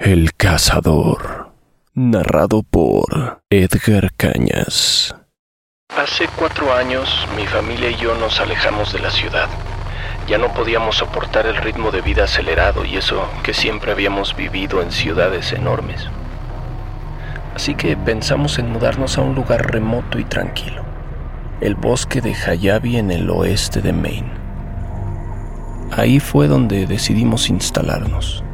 El cazador, narrado por Edgar Cañas. Hace cuatro años mi familia y yo nos alejamos de la ciudad. Ya no podíamos soportar el ritmo de vida acelerado y eso que siempre habíamos vivido en ciudades enormes. Así que pensamos en mudarnos a un lugar remoto y tranquilo, el bosque de Hayabi en el oeste de Maine. Ahí fue donde decidimos instalarnos.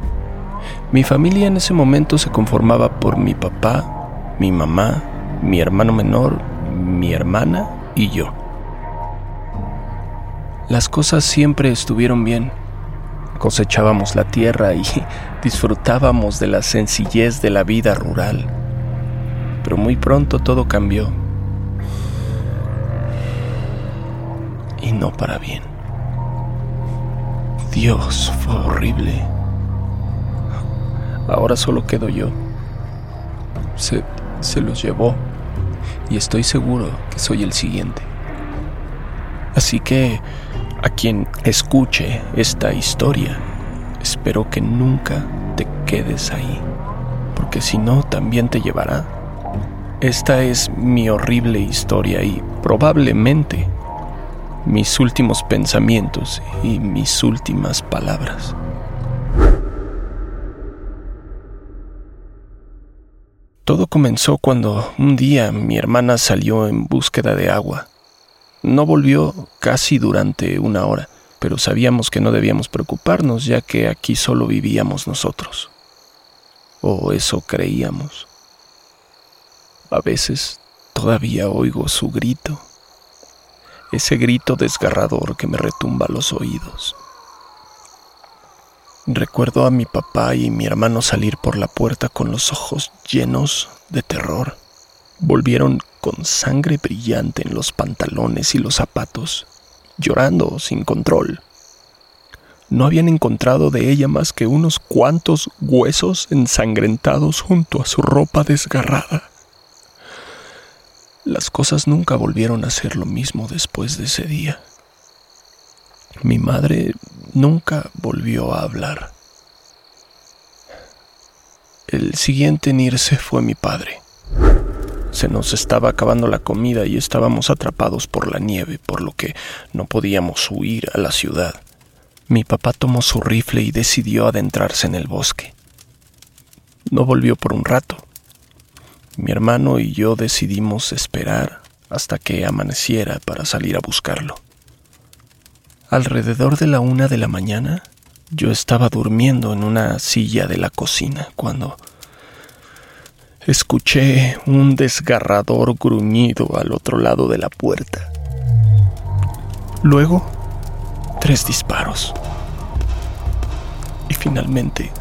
Mi familia en ese momento se conformaba por mi papá, mi mamá, mi hermano menor, mi hermana y yo. Las cosas siempre estuvieron bien. Cosechábamos la tierra y disfrutábamos de la sencillez de la vida rural. Pero muy pronto todo cambió. Y no para bien. Dios, fue horrible. Ahora solo quedo yo. Se, se los llevó y estoy seguro que soy el siguiente. Así que a quien escuche esta historia, espero que nunca te quedes ahí, porque si no, también te llevará. Esta es mi horrible historia y probablemente mis últimos pensamientos y mis últimas palabras. Todo comenzó cuando un día mi hermana salió en búsqueda de agua. No volvió casi durante una hora, pero sabíamos que no debíamos preocuparnos ya que aquí solo vivíamos nosotros. O eso creíamos. A veces todavía oigo su grito, ese grito desgarrador que me retumba los oídos. Recuerdo a mi papá y mi hermano salir por la puerta con los ojos llenos de terror. Volvieron con sangre brillante en los pantalones y los zapatos, llorando sin control. No habían encontrado de ella más que unos cuantos huesos ensangrentados junto a su ropa desgarrada. Las cosas nunca volvieron a ser lo mismo después de ese día. Mi madre nunca volvió a hablar. El siguiente en irse fue mi padre. Se nos estaba acabando la comida y estábamos atrapados por la nieve, por lo que no podíamos huir a la ciudad. Mi papá tomó su rifle y decidió adentrarse en el bosque. No volvió por un rato. Mi hermano y yo decidimos esperar hasta que amaneciera para salir a buscarlo. Alrededor de la una de la mañana, yo estaba durmiendo en una silla de la cocina cuando escuché un desgarrador gruñido al otro lado de la puerta. Luego, tres disparos. Y finalmente,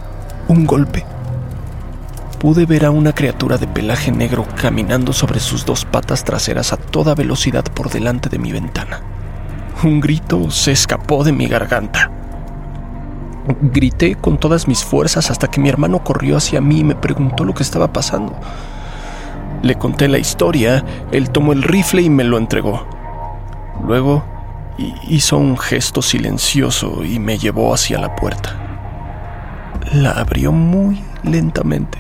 un golpe. Pude ver a una criatura de pelaje negro caminando sobre sus dos patas traseras a toda velocidad por delante de mi ventana. Un grito se escapó de mi garganta. Grité con todas mis fuerzas hasta que mi hermano corrió hacia mí y me preguntó lo que estaba pasando. Le conté la historia, él tomó el rifle y me lo entregó. Luego hizo un gesto silencioso y me llevó hacia la puerta. La abrió muy lentamente.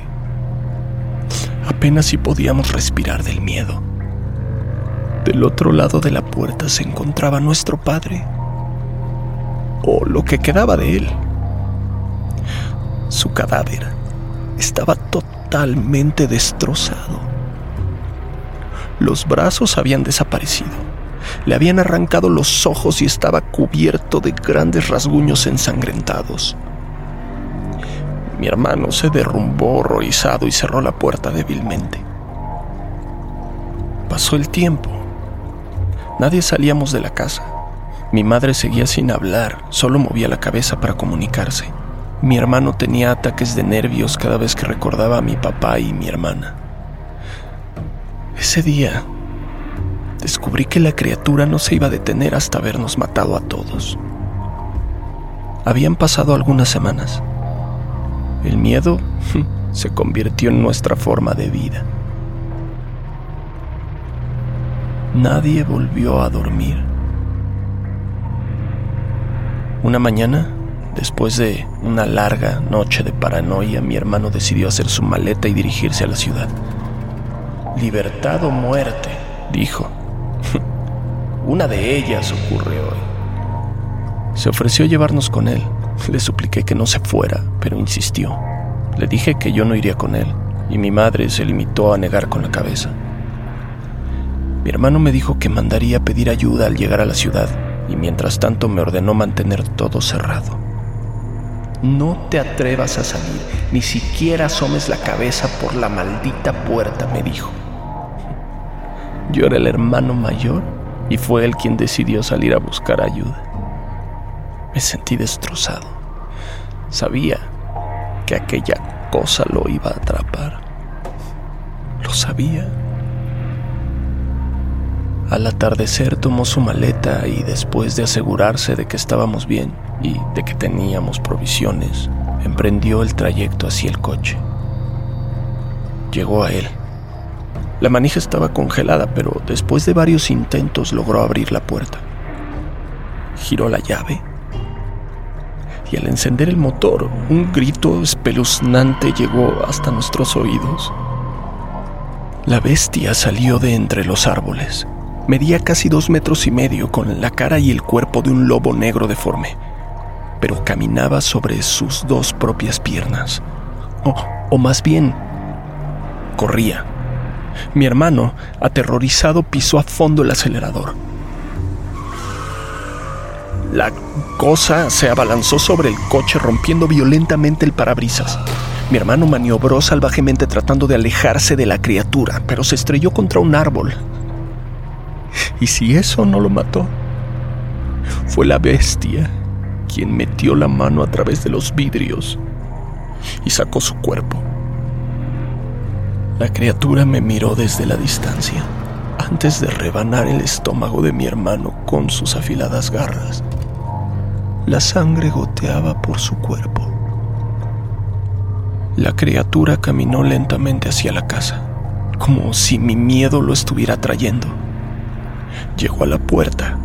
Apenas si podíamos respirar del miedo. Del otro lado de la puerta se encontraba nuestro padre, o lo que quedaba de él. Su cadáver estaba totalmente destrozado. Los brazos habían desaparecido. Le habían arrancado los ojos y estaba cubierto de grandes rasguños ensangrentados. Mi hermano se derrumbó horrorizado y cerró la puerta débilmente. Pasó el tiempo Nadie salíamos de la casa. Mi madre seguía sin hablar, solo movía la cabeza para comunicarse. Mi hermano tenía ataques de nervios cada vez que recordaba a mi papá y mi hermana. Ese día descubrí que la criatura no se iba a detener hasta habernos matado a todos. Habían pasado algunas semanas. El miedo se convirtió en nuestra forma de vida. Nadie volvió a dormir. Una mañana, después de una larga noche de paranoia, mi hermano decidió hacer su maleta y dirigirse a la ciudad. Libertad o muerte, dijo. Una de ellas ocurre hoy. Se ofreció llevarnos con él. Le supliqué que no se fuera, pero insistió. Le dije que yo no iría con él, y mi madre se limitó a negar con la cabeza. Mi hermano me dijo que mandaría pedir ayuda al llegar a la ciudad, y mientras tanto me ordenó mantener todo cerrado. No te atrevas a salir, ni siquiera asomes la cabeza por la maldita puerta, me dijo. Yo era el hermano mayor y fue él quien decidió salir a buscar ayuda. Me sentí destrozado. Sabía que aquella cosa lo iba a atrapar. Lo sabía. Al atardecer tomó su maleta y después de asegurarse de que estábamos bien y de que teníamos provisiones, emprendió el trayecto hacia el coche. Llegó a él. La manija estaba congelada, pero después de varios intentos logró abrir la puerta. Giró la llave y al encender el motor, un grito espeluznante llegó hasta nuestros oídos. La bestia salió de entre los árboles. Medía casi dos metros y medio con la cara y el cuerpo de un lobo negro deforme, pero caminaba sobre sus dos propias piernas. O, o más bien, corría. Mi hermano, aterrorizado, pisó a fondo el acelerador. La cosa se abalanzó sobre el coche rompiendo violentamente el parabrisas. Mi hermano maniobró salvajemente tratando de alejarse de la criatura, pero se estrelló contra un árbol. ¿Y si eso no lo mató? Fue la bestia quien metió la mano a través de los vidrios y sacó su cuerpo. La criatura me miró desde la distancia antes de rebanar el estómago de mi hermano con sus afiladas garras. La sangre goteaba por su cuerpo. La criatura caminó lentamente hacia la casa, como si mi miedo lo estuviera trayendo. Llegó a la puerta.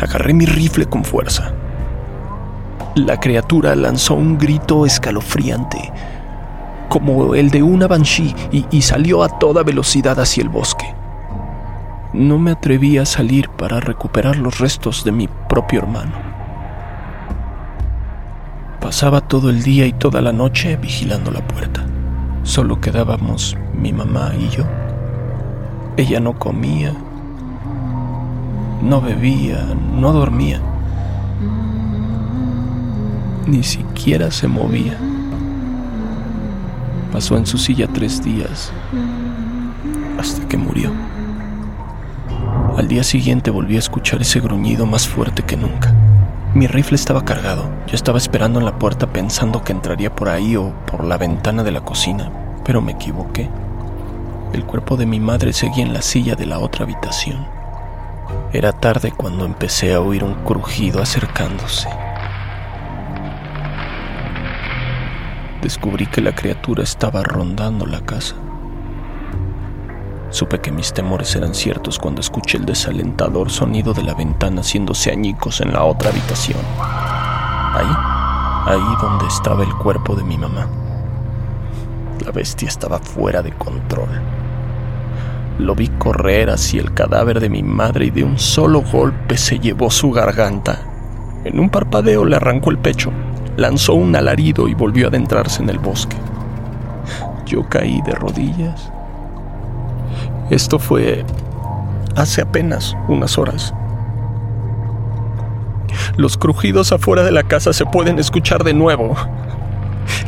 Agarré mi rifle con fuerza. La criatura lanzó un grito escalofriante, como el de una banshee, y, y, salió a toda velocidad hacia el bosque. No me atreví a salir para recuperar los restos de mi propio hermano. Pasaba todo el día y toda la noche vigilando la puerta. Solo quedábamos mi mamá y yo. Ella no comía, no bebía, no dormía. Ni siquiera se movía. Pasó en su silla tres días hasta que murió. Al día siguiente volví a escuchar ese gruñido más fuerte que nunca. Mi rifle estaba cargado. Yo estaba esperando en la puerta pensando que entraría por ahí o por la ventana de la cocina, pero me equivoqué. El cuerpo de mi madre seguía en la silla de la otra habitación. Era tarde cuando empecé a oír un crujido acercándose. Descubrí que la criatura estaba rondando la casa. Supe que mis temores eran ciertos cuando escuché el desalentador sonido de la ventana haciéndose añicos en la otra habitación. Ahí, ahí donde estaba el cuerpo de mi mamá. La bestia estaba fuera de control. Lo vi correr hacia el cadáver de mi madre y de un solo golpe se llevó su garganta. En un parpadeo le arrancó el pecho, lanzó un alarido y volvió a adentrarse en el bosque. Yo caí de rodillas esto fue hace apenas unas horas. Los crujidos afuera de la casa se pueden escuchar de nuevo.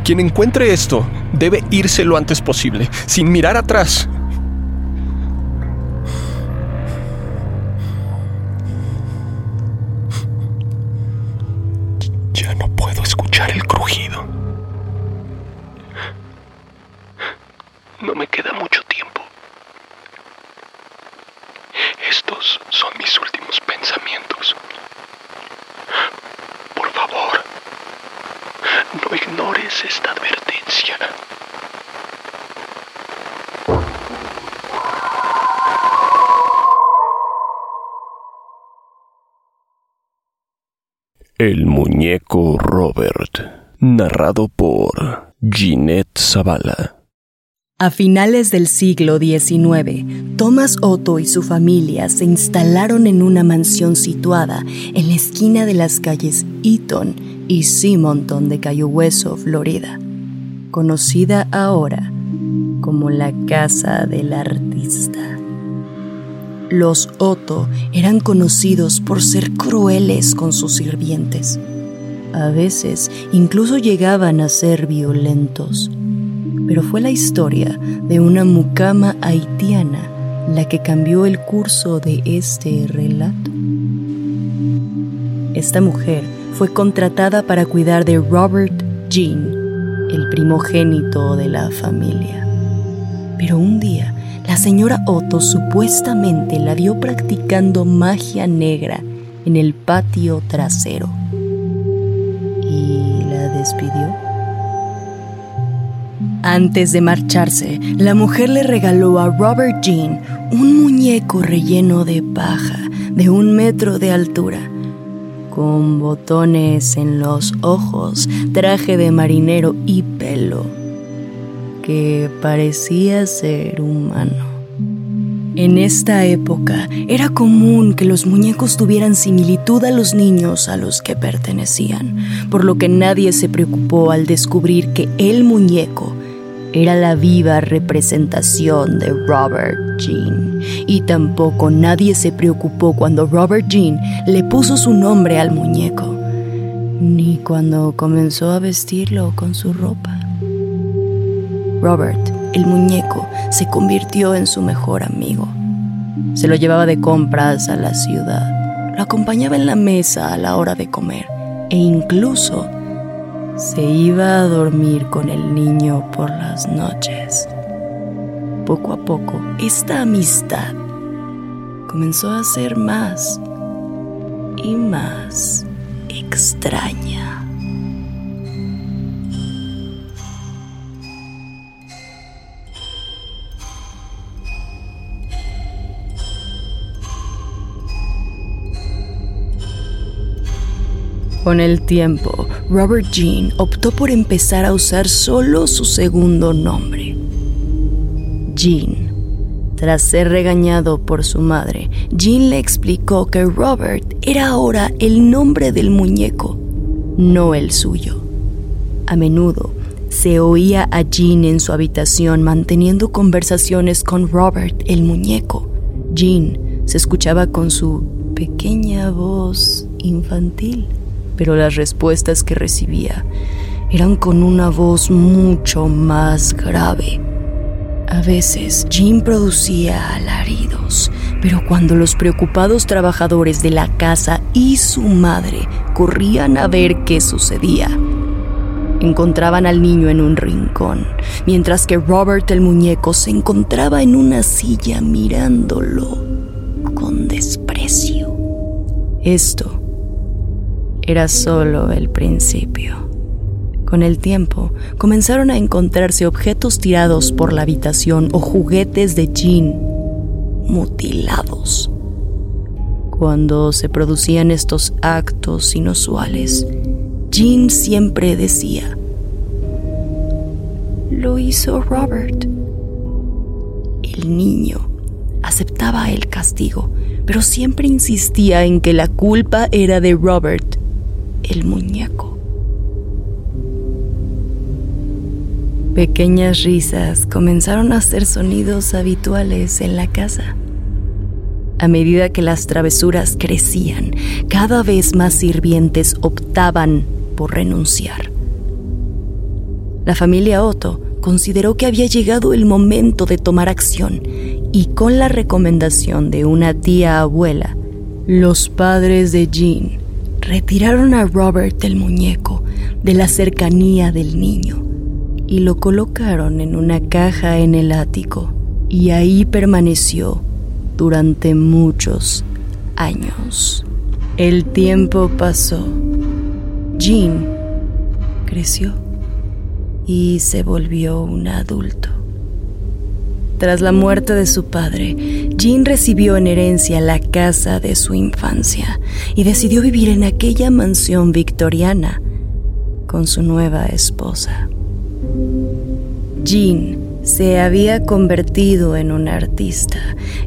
Quien encuentre esto debe irse lo antes posible, sin mirar atrás. No me queda mucho tiempo. Estos son mis últimos pensamientos. Por favor, no ignores esta advertencia. El muñeco narrado por Ginette Zavala. A finales del siglo XIX, Thomas Otto y su familia se instalaron en una mansión situada en la esquina de las calles Eaton y Simonton de Cayo Hueso, Florida, conocida ahora como la Casa del Artista. Los Otto eran conocidos por ser crueles con sus sirvientes. A veces incluso llegaban a ser violentos pero fue la historia de una mucama haitiana la que cambió el curso de este relato. Esta mujer fue contratada para cuidar de Robert Jean, el primogénito de la familia. Pero un día, la señora Otto supuestamente la vio practicando magia negra en el patio trasero Antes de marcharse, la mujer le regaló a Robert Jean un muñeco relleno de paja de un metro de altura, con botones en los ojos, traje de marinero y pelo, que parecía ser humano. En esta época era común que los muñecos tuvieran similitud a los niños a los que pertenecían, por lo que nadie se preocupó al descubrir que el muñeco era la viva representación de Robert Jean. Y tampoco nadie se preocupó cuando Robert Jean le puso su nombre al muñeco, ni cuando comenzó a vestirlo con su ropa. Robert, el muñeco, se convirtió en su mejor amigo. Se lo llevaba de compras a la ciudad, lo acompañaba en la mesa a la hora de comer e incluso se iba a dormir con el niño por las noches. Poco a poco, esta amistad comenzó a ser más y más extraña. Con el tiempo, Robert Jean optó por empezar a usar solo su segundo nombre, Jean. Tras ser regañado por su madre, Jean le explicó que Robert era ahora el nombre del muñeco, no el suyo. A menudo se oía a Jean en su habitación manteniendo conversaciones con Robert el muñeco. Jean se escuchaba con su pequeña voz infantil pero las respuestas que recibía eran con una voz mucho más grave. A veces Jim producía alaridos, pero cuando los preocupados trabajadores de la casa y su madre corrían a ver qué sucedía, encontraban al niño en un rincón, mientras que Robert el muñeco se encontraba en una silla mirándolo con desprecio. Esto era solo el principio. Con el tiempo, comenzaron a encontrarse objetos tirados por la habitación o juguetes de Jean mutilados. Cuando se producían estos actos inusuales, Jean siempre decía, lo hizo Robert. El niño aceptaba el castigo, pero siempre insistía en que la culpa era de Robert el muñeco. Pequeñas risas comenzaron a ser sonidos habituales en la casa. A medida que las travesuras crecían, cada vez más sirvientes optaban por renunciar. La familia Otto consideró que había llegado el momento de tomar acción y con la recomendación de una tía abuela, los padres de Jean retiraron a Robert el muñeco de la cercanía del niño y lo colocaron en una caja en el ático y ahí permaneció durante muchos años. El tiempo pasó. Jean creció y se volvió un adulto. Tras la muerte de su padre, Jean recibió en herencia la casa de su infancia y decidió vivir en aquella mansión victoriana con su nueva esposa. Jean se había convertido en un artista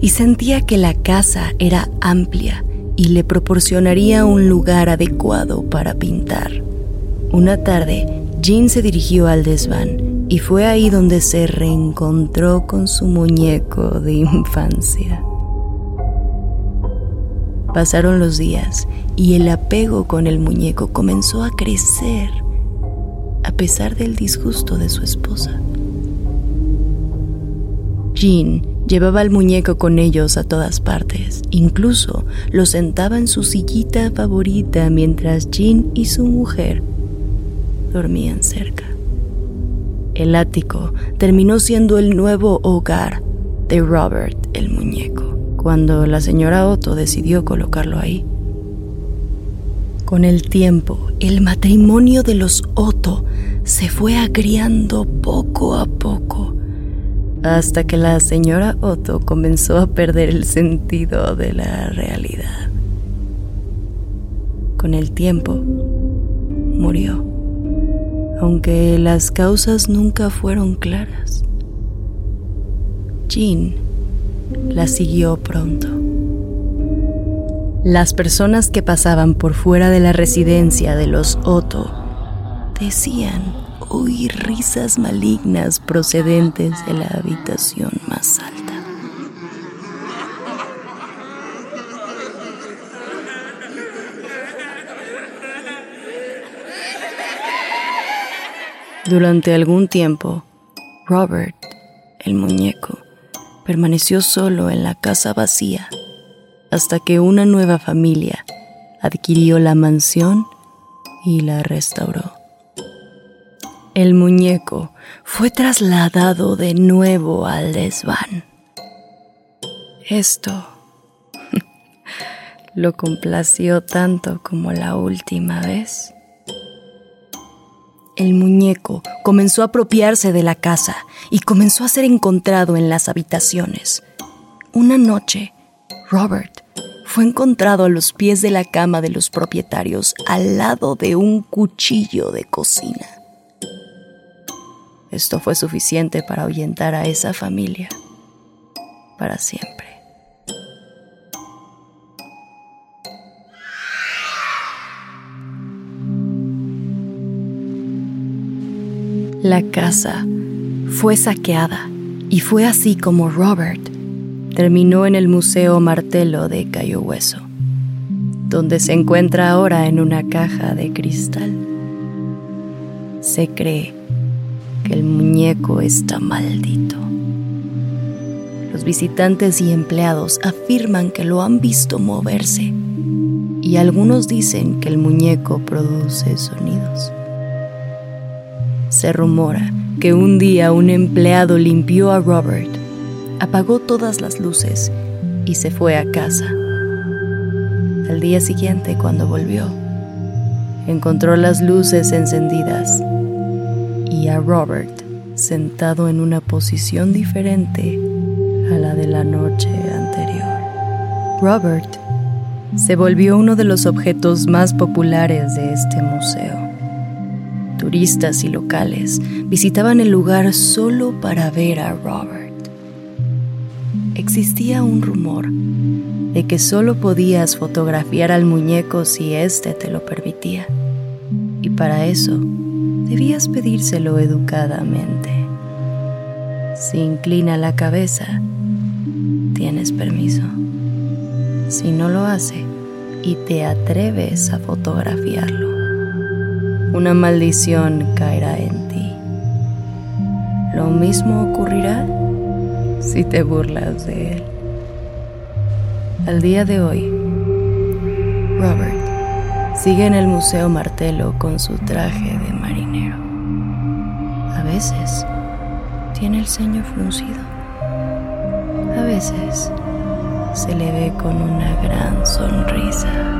y sentía que la casa era amplia y le proporcionaría un lugar adecuado para pintar. Una tarde, Jean se dirigió al desván y fue ahí donde se reencontró con su muñeco de infancia. Pasaron los días y el apego con el muñeco comenzó a crecer a pesar del disgusto de su esposa. Jean llevaba al muñeco con ellos a todas partes, incluso lo sentaba en su sillita favorita mientras Jean y su mujer dormían cerca. El ático terminó siendo el nuevo hogar de Robert el muñeco, cuando la señora Otto decidió colocarlo ahí. Con el tiempo, el matrimonio de los Otto se fue agriando poco a poco, hasta que la señora Otto comenzó a perder el sentido de la realidad. Con el tiempo, murió aunque las causas nunca fueron claras. Jean la siguió pronto. Las personas que pasaban por fuera de la residencia de los Otto decían oír risas malignas procedentes de la habitación más alta. Durante algún tiempo, Robert, el muñeco, permaneció solo en la casa vacía hasta que una nueva familia adquirió la mansión y la restauró. El muñeco fue trasladado de nuevo al desván. Esto lo complació tanto como la última vez el muñeco comenzó a apropiarse de la casa y comenzó a ser encontrado en las habitaciones. Una noche, Robert fue encontrado a los pies de la cama de los propietarios al lado de un cuchillo de cocina. Esto fue suficiente para ahuyentar a esa familia para siempre. La casa fue saqueada y fue así como Robert terminó en el Museo Martelo de Cayo Hueso, donde se encuentra ahora en una caja de cristal. Se cree que el muñeco está maldito. Los visitantes y empleados afirman que lo han visto moverse y algunos dicen que el muñeco produce sonidos. Se rumora que un día un empleado limpió a Robert, apagó todas las luces y se fue a casa. Al día siguiente, cuando volvió, encontró las luces encendidas y a Robert sentado en una posición diferente a la de la noche anterior. Robert se volvió uno de los objetos más populares de este museo. Turistas y locales visitaban el lugar solo para ver a Robert. Existía un rumor de que solo podías fotografiar al muñeco si éste te lo permitía. Y para eso debías pedírselo educadamente. Si inclina la cabeza, tienes permiso. Si no lo hace y te atreves a fotografiarlo, una maldición caerá en ti. Lo mismo ocurrirá si te burlas de él. Al día de hoy, Robert sigue en el Museo Martelo con su traje de marinero. A veces tiene el ceño fruncido. A veces se le ve con una gran sonrisa.